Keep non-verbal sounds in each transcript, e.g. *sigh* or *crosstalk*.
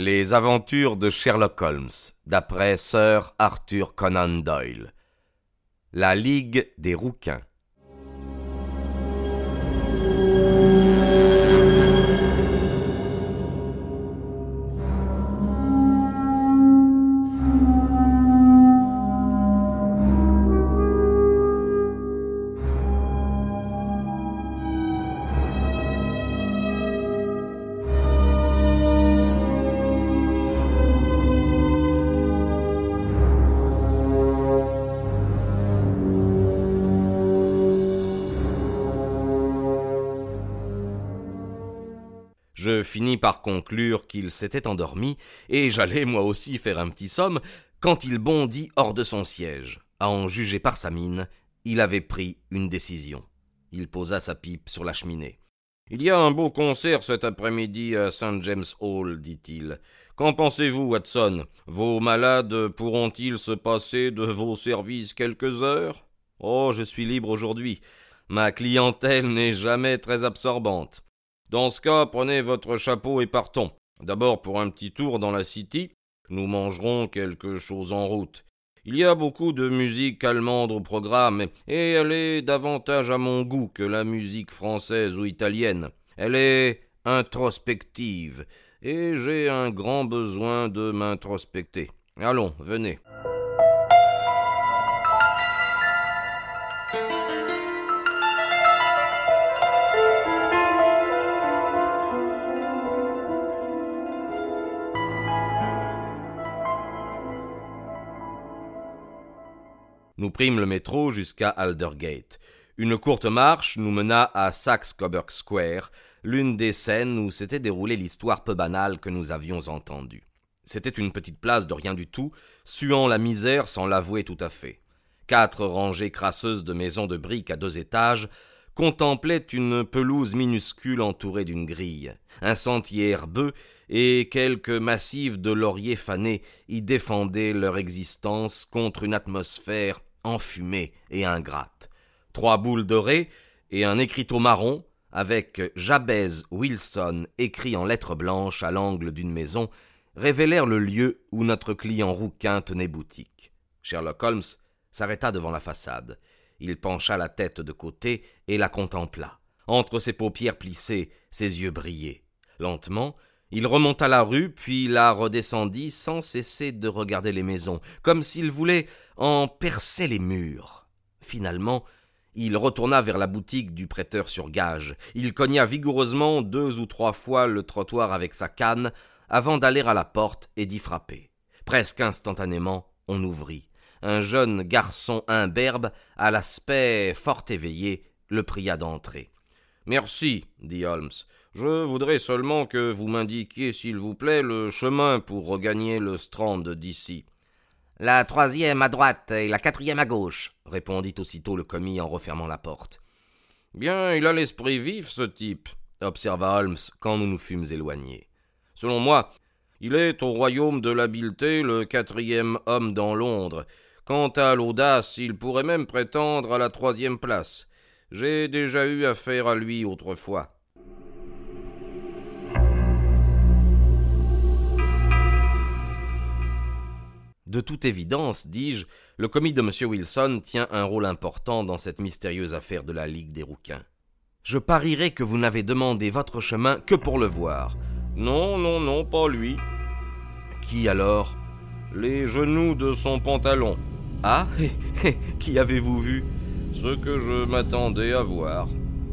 Les aventures de Sherlock Holmes, d'après Sir Arthur Conan Doyle. La Ligue des rouquins. Je finis par conclure qu'il s'était endormi, et j'allais moi aussi faire un petit somme, quand il bondit hors de son siège. À en juger par sa mine, il avait pris une décision. Il posa sa pipe sur la cheminée. Il y a un beau concert cet après-midi à St. James Hall, dit-il. Qu'en pensez-vous, Watson? Vos malades pourront-ils se passer de vos services quelques heures? Oh, je suis libre aujourd'hui. Ma clientèle n'est jamais très absorbante. Dans ce cas, prenez votre chapeau et partons. D'abord pour un petit tour dans la City. Nous mangerons quelque chose en route. Il y a beaucoup de musique allemande au programme, et elle est davantage à mon goût que la musique française ou italienne. Elle est introspective, et j'ai un grand besoin de m'introspecter. Allons, venez. Nous prîmes le métro jusqu'à Aldergate. Une courte marche nous mena à Saxe-Coburg Square, l'une des scènes où s'était déroulée l'histoire peu banale que nous avions entendue. C'était une petite place de rien du tout, suant la misère sans l'avouer tout à fait. Quatre rangées crasseuses de maisons de briques à deux étages contemplaient une pelouse minuscule entourée d'une grille. Un sentier herbeux et quelques massifs de lauriers fanés y défendaient leur existence contre une atmosphère enfumée et ingrate. Trois boules dorées et un écriteau marron, avec Jabez Wilson écrit en lettres blanches à l'angle d'une maison, révélèrent le lieu où notre client rouquin tenait boutique. Sherlock Holmes s'arrêta devant la façade. Il pencha la tête de côté et la contempla. Entre ses paupières plissées, ses yeux brillaient. Lentement, il remonta la rue, puis la redescendit sans cesser de regarder les maisons, comme s'il voulait en percer les murs. Finalement, il retourna vers la boutique du prêteur sur gage. Il cogna vigoureusement deux ou trois fois le trottoir avec sa canne avant d'aller à la porte et d'y frapper. Presque instantanément, on ouvrit. Un jeune garçon imberbe, à l'aspect fort éveillé, le pria d'entrer. Merci, dit Holmes. Je voudrais seulement que vous m'indiquiez, s'il vous plaît, le chemin pour regagner le Strand d'ici. La troisième à droite et la quatrième à gauche, répondit aussitôt le commis en refermant la porte. Bien, il a l'esprit vif, ce type, observa Holmes quand nous nous fûmes éloignés. Selon moi, il est au royaume de l'habileté le quatrième homme dans Londres. Quant à l'audace, il pourrait même prétendre à la troisième place. J'ai déjà eu affaire à lui autrefois. De toute évidence, dis-je, le commis de M. Wilson tient un rôle important dans cette mystérieuse affaire de la Ligue des rouquins. Je parierais que vous n'avez demandé votre chemin que pour le voir. Non, non, non, pas lui. Qui alors? Les genoux de son pantalon. Ah *laughs* Qui avez-vous vu? Ce que je m'attendais à voir.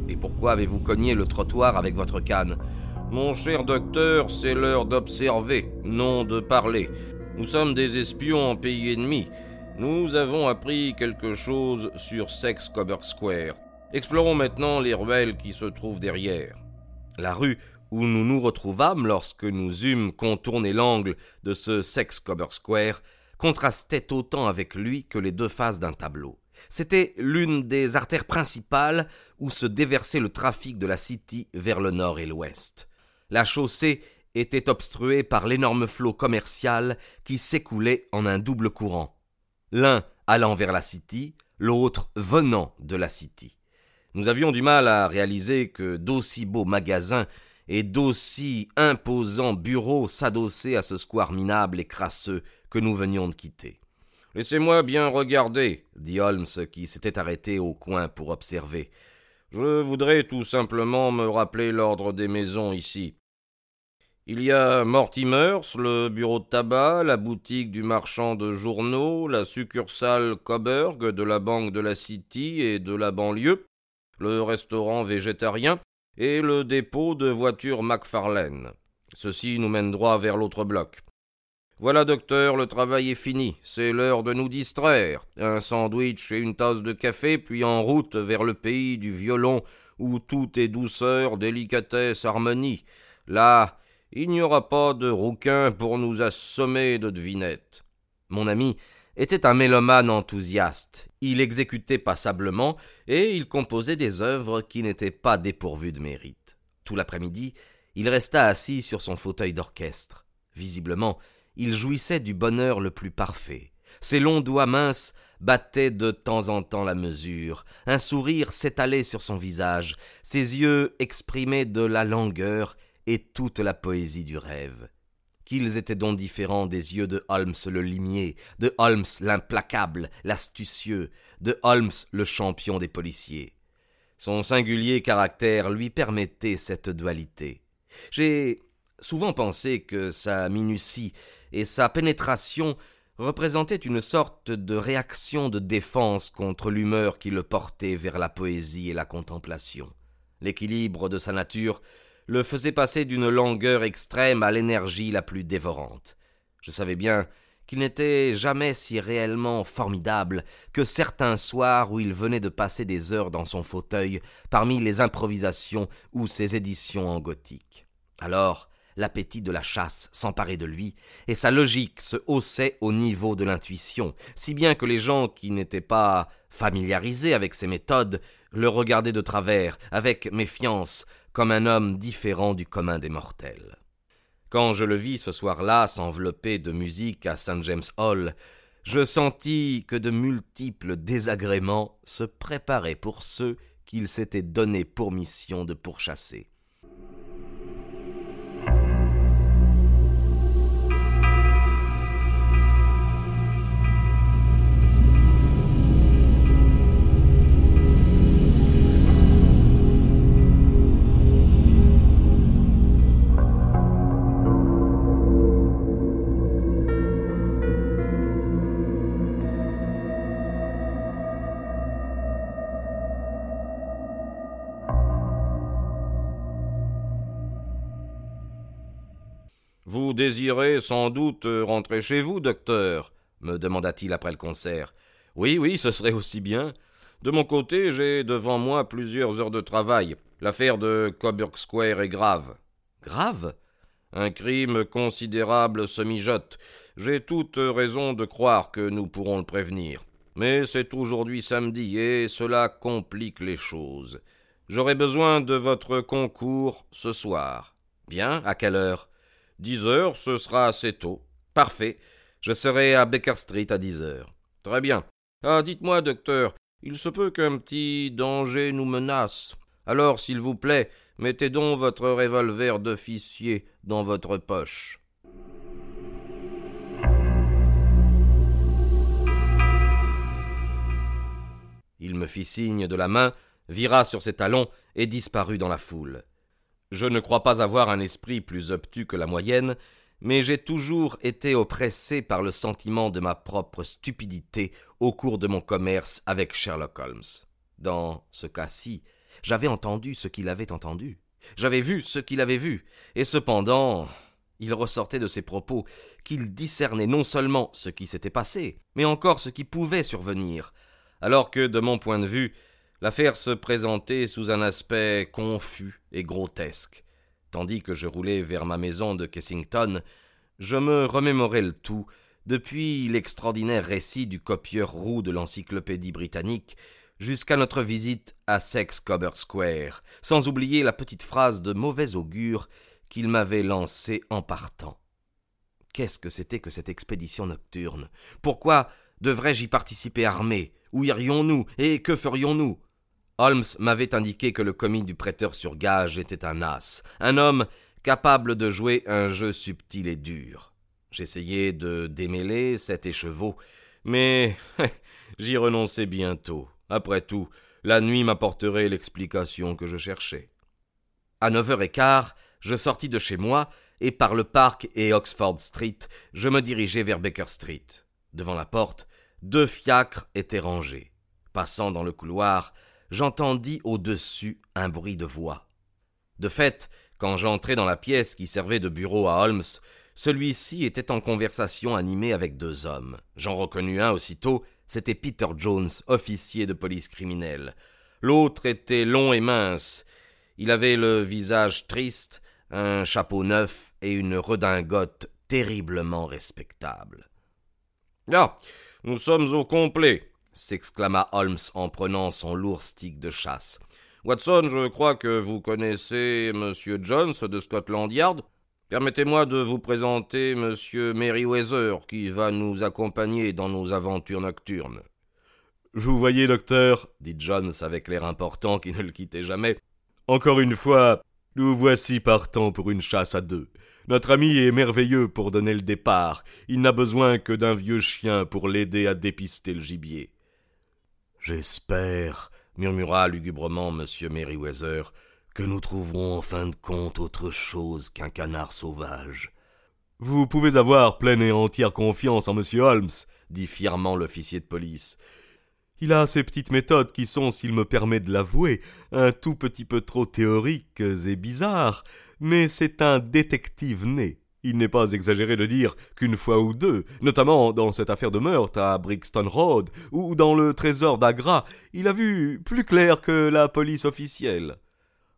Et pourquoi avez-vous cogné le trottoir avec votre canne? Mon cher docteur, c'est l'heure d'observer, non de parler. Nous sommes des espions en pays ennemi. Nous avons appris quelque chose sur Sex Coburg Square. Explorons maintenant les ruelles qui se trouvent derrière. La rue où nous nous retrouvâmes lorsque nous eûmes contourné l'angle de ce Sex Coburg Square contrastait autant avec lui que les deux faces d'un tableau. C'était l'une des artères principales où se déversait le trafic de la City vers le nord et l'ouest. La chaussée était obstrué par l'énorme flot commercial qui s'écoulait en un double courant, l'un allant vers la City, l'autre venant de la City. Nous avions du mal à réaliser que d'aussi beaux magasins et d'aussi imposants bureaux s'adosser à ce square minable et crasseux que nous venions de quitter. Laissez-moi bien regarder, dit Holmes, qui s'était arrêté au coin pour observer. Je voudrais tout simplement me rappeler l'ordre des maisons ici. Il y a Mortimer's, le bureau de tabac, la boutique du marchand de journaux, la succursale Coburg de la Banque de la City et de la banlieue, le restaurant végétarien et le dépôt de voitures McFarlane. Ceci nous mène droit vers l'autre bloc. Voilà, docteur, le travail est fini. C'est l'heure de nous distraire. Un sandwich et une tasse de café, puis en route vers le pays du violon, où tout est douceur, délicatesse, harmonie. Là, il n'y aura pas de rouquin pour nous assommer de devinettes. Mon ami était un mélomane enthousiaste. Il exécutait passablement et il composait des œuvres qui n'étaient pas dépourvues de mérite. Tout l'après-midi, il resta assis sur son fauteuil d'orchestre. Visiblement, il jouissait du bonheur le plus parfait. Ses longs doigts minces battaient de temps en temps la mesure, un sourire s'étalait sur son visage, ses yeux exprimaient de la langueur et toute la poésie du rêve. Qu'ils étaient donc différents des yeux de Holmes le limier, de Holmes l'implacable, l'astucieux, de Holmes le champion des policiers. Son singulier caractère lui permettait cette dualité. J'ai souvent pensé que sa minutie et sa pénétration représentaient une sorte de réaction de défense contre l'humeur qui le portait vers la poésie et la contemplation. L'équilibre de sa nature le faisait passer d'une langueur extrême à l'énergie la plus dévorante. Je savais bien qu'il n'était jamais si réellement formidable que certains soirs où il venait de passer des heures dans son fauteuil parmi les improvisations ou ses éditions en gothique. Alors, l'appétit de la chasse s'emparait de lui, et sa logique se haussait au niveau de l'intuition, si bien que les gens qui n'étaient pas familiarisés avec ses méthodes le regardaient de travers, avec méfiance, comme un homme différent du commun des mortels. Quand je le vis ce soir-là s'envelopper de musique à St. James Hall, je sentis que de multiples désagréments se préparaient pour ceux qu'il s'était donné pour mission de pourchasser. Désirez sans doute rentrer chez vous, docteur me demanda-t-il après le concert. Oui, oui, ce serait aussi bien. De mon côté, j'ai devant moi plusieurs heures de travail. L'affaire de Coburg Square est grave. Grave? Un crime considérable se mijote. J'ai toute raison de croire que nous pourrons le prévenir. Mais c'est aujourd'hui samedi et cela complique les choses. J'aurai besoin de votre concours ce soir. Bien, à quelle heure? Dix heures, ce sera assez tôt. Parfait. Je serai à Baker Street à dix heures. Très bien. Ah, dites-moi, docteur, il se peut qu'un petit danger nous menace. Alors, s'il vous plaît, mettez donc votre revolver d'officier dans votre poche. Il me fit signe de la main, vira sur ses talons et disparut dans la foule. Je ne crois pas avoir un esprit plus obtus que la moyenne, mais j'ai toujours été oppressé par le sentiment de ma propre stupidité au cours de mon commerce avec Sherlock Holmes. Dans ce cas-ci, j'avais entendu ce qu'il avait entendu, j'avais vu ce qu'il avait vu, et cependant il ressortait de ses propos qu'il discernait non seulement ce qui s'était passé, mais encore ce qui pouvait survenir, alors que, de mon point de vue, L'affaire se présentait sous un aspect confus et grotesque. Tandis que je roulais vers ma maison de Kessington, je me remémorais le tout, depuis l'extraordinaire récit du copieur roux de l'encyclopédie britannique jusqu'à notre visite à Sex Cobber Square, sans oublier la petite phrase de mauvais augure qu'il m'avait lancée en partant. Qu'est-ce que c'était que cette expédition nocturne? Pourquoi devrais-je y participer armé? Où irions-nous? Et que ferions-nous? Holmes m'avait indiqué que le commis du prêteur sur gage était un as, un homme capable de jouer un jeu subtil et dur. J'essayais de démêler cet écheveau, mais *laughs* j'y renonçai bientôt. Après tout, la nuit m'apporterait l'explication que je cherchais. À neuf heures et quart, je sortis de chez moi, et par le parc et Oxford Street, je me dirigeai vers Baker Street. Devant la porte, deux fiacres étaient rangés. Passant dans le couloir, j'entendis au-dessus un bruit de voix. De fait, quand j'entrai dans la pièce qui servait de bureau à Holmes, celui-ci était en conversation animée avec deux hommes. J'en reconnus un aussitôt, c'était Peter Jones, officier de police criminelle. L'autre était long et mince. Il avait le visage triste, un chapeau neuf et une redingote terriblement respectable. Ah. Nous sommes au complet, s'exclama Holmes en prenant son lourd stick de chasse. Watson, je crois que vous connaissez Monsieur Jones de Scotland Yard. Permettez-moi de vous présenter Monsieur Merryweather, qui va nous accompagner dans nos aventures nocturnes. Vous voyez, docteur, dit Jones avec l'air important qui ne le quittait jamais. Encore une fois, nous voici partants pour une chasse à deux. Notre ami est merveilleux pour donner le départ. Il n'a besoin que d'un vieux chien pour l'aider à dépister le gibier. J'espère, murmura lugubrement M. Merryweather, que nous trouverons en fin de compte autre chose qu'un canard sauvage. Vous pouvez avoir pleine et entière confiance en M. Holmes, dit fièrement l'officier de police. Il a ces petites méthodes qui sont, s'il me permet de l'avouer, un tout petit peu trop théoriques et bizarres, mais c'est un détective né. Il n'est pas exagéré de dire qu'une fois ou deux, notamment dans cette affaire de meurtre à Brixton Road ou dans le trésor d'Agra, il a vu plus clair que la police officielle.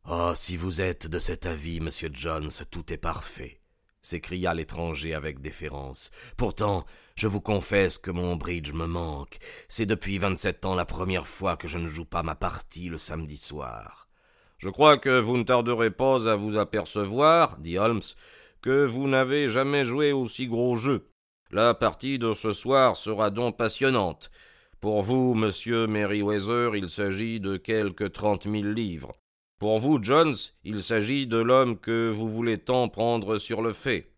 Ah, si vous êtes de cet avis, monsieur Jones, tout est parfait, s'écria l'étranger avec déférence. Pourtant, je vous confesse que mon bridge me manque. C'est depuis vingt-sept ans la première fois que je ne joue pas ma partie le samedi soir. Je crois que vous ne tarderez pas à vous apercevoir, dit Holmes, que vous n'avez jamais joué aussi gros jeu. La partie de ce soir sera donc passionnante. Pour vous, monsieur Merryweather, il s'agit de quelque trente mille livres. Pour vous, Jones, il s'agit de l'homme que vous voulez tant prendre sur le fait.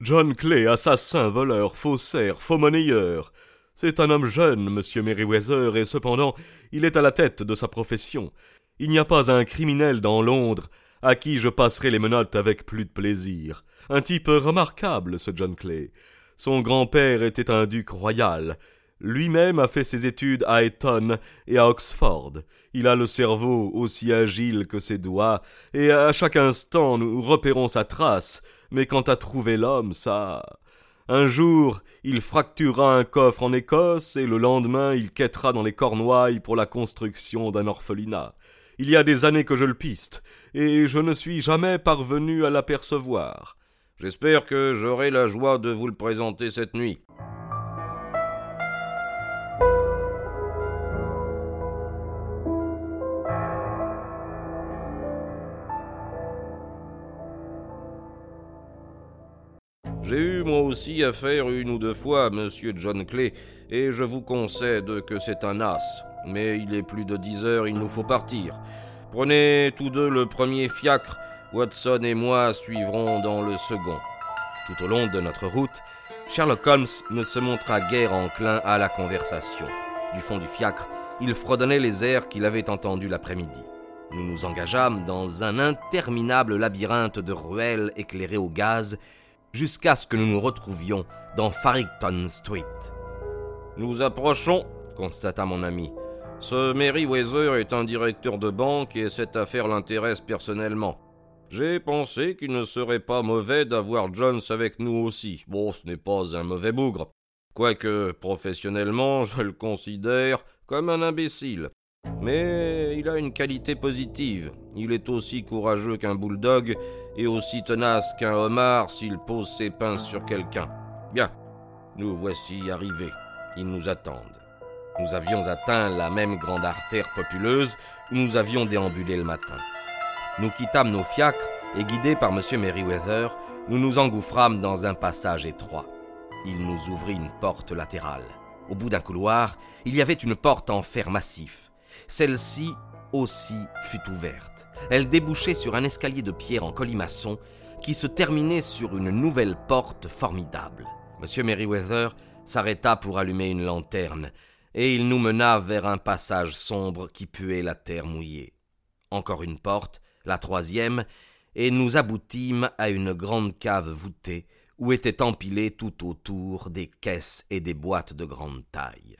John Clay, assassin, voleur, faussaire, faux monnayeur. C'est un homme jeune, monsieur Merryweather, et cependant il est à la tête de sa profession. Il n'y a pas un criminel dans Londres à qui je passerai les menottes avec plus de plaisir. Un type remarquable, ce John Clay. Son grand-père était un duc royal. Lui-même a fait ses études à Eton et à Oxford. Il a le cerveau aussi agile que ses doigts, et à chaque instant nous repérons sa trace. Mais quant à trouver l'homme, ça. Un jour, il fracturera un coffre en Écosse, et le lendemain, il quêtera dans les Cornouailles pour la construction d'un orphelinat. Il y a des années que je le piste, et je ne suis jamais parvenu à l'apercevoir. J'espère que j'aurai la joie de vous le présenter cette nuit. Aussi affaire une ou deux fois à Monsieur John Clay, et je vous concède que c'est un as. Mais il est plus de dix heures, il nous faut partir. Prenez tous deux le premier fiacre, Watson et moi suivrons dans le second. Tout au long de notre route, Sherlock Holmes ne se montra guère enclin à la conversation. Du fond du fiacre, il fredonnait les airs qu'il avait entendus l'après-midi. Nous nous engageâmes dans un interminable labyrinthe de ruelles éclairées au gaz jusqu'à ce que nous nous retrouvions dans Farrington Street. Nous approchons, constata mon ami. Ce Merryweather est un directeur de banque et cette affaire l'intéresse personnellement. J'ai pensé qu'il ne serait pas mauvais d'avoir Jones avec nous aussi. Bon, ce n'est pas un mauvais bougre. Quoique, professionnellement, *laughs* je le considère comme un imbécile. Mais il a une qualité positive. Il est aussi courageux qu'un bulldog et aussi tenace qu'un homard s'il pose ses pinces sur quelqu'un. Bien, nous voici arrivés. Ils nous attendent. Nous avions atteint la même grande artère populeuse où nous avions déambulé le matin. Nous quittâmes nos fiacres et, guidés par M. Merryweather, nous nous engouffrâmes dans un passage étroit. Il nous ouvrit une porte latérale. Au bout d'un couloir, il y avait une porte en fer massif. Celle-ci aussi fut ouverte. Elle débouchait sur un escalier de pierre en colimaçon qui se terminait sur une nouvelle porte formidable. M. Merriweather s'arrêta pour allumer une lanterne, et il nous mena vers un passage sombre qui puait la terre mouillée. Encore une porte, la troisième, et nous aboutîmes à une grande cave voûtée où étaient empilées tout autour des caisses et des boîtes de grande taille.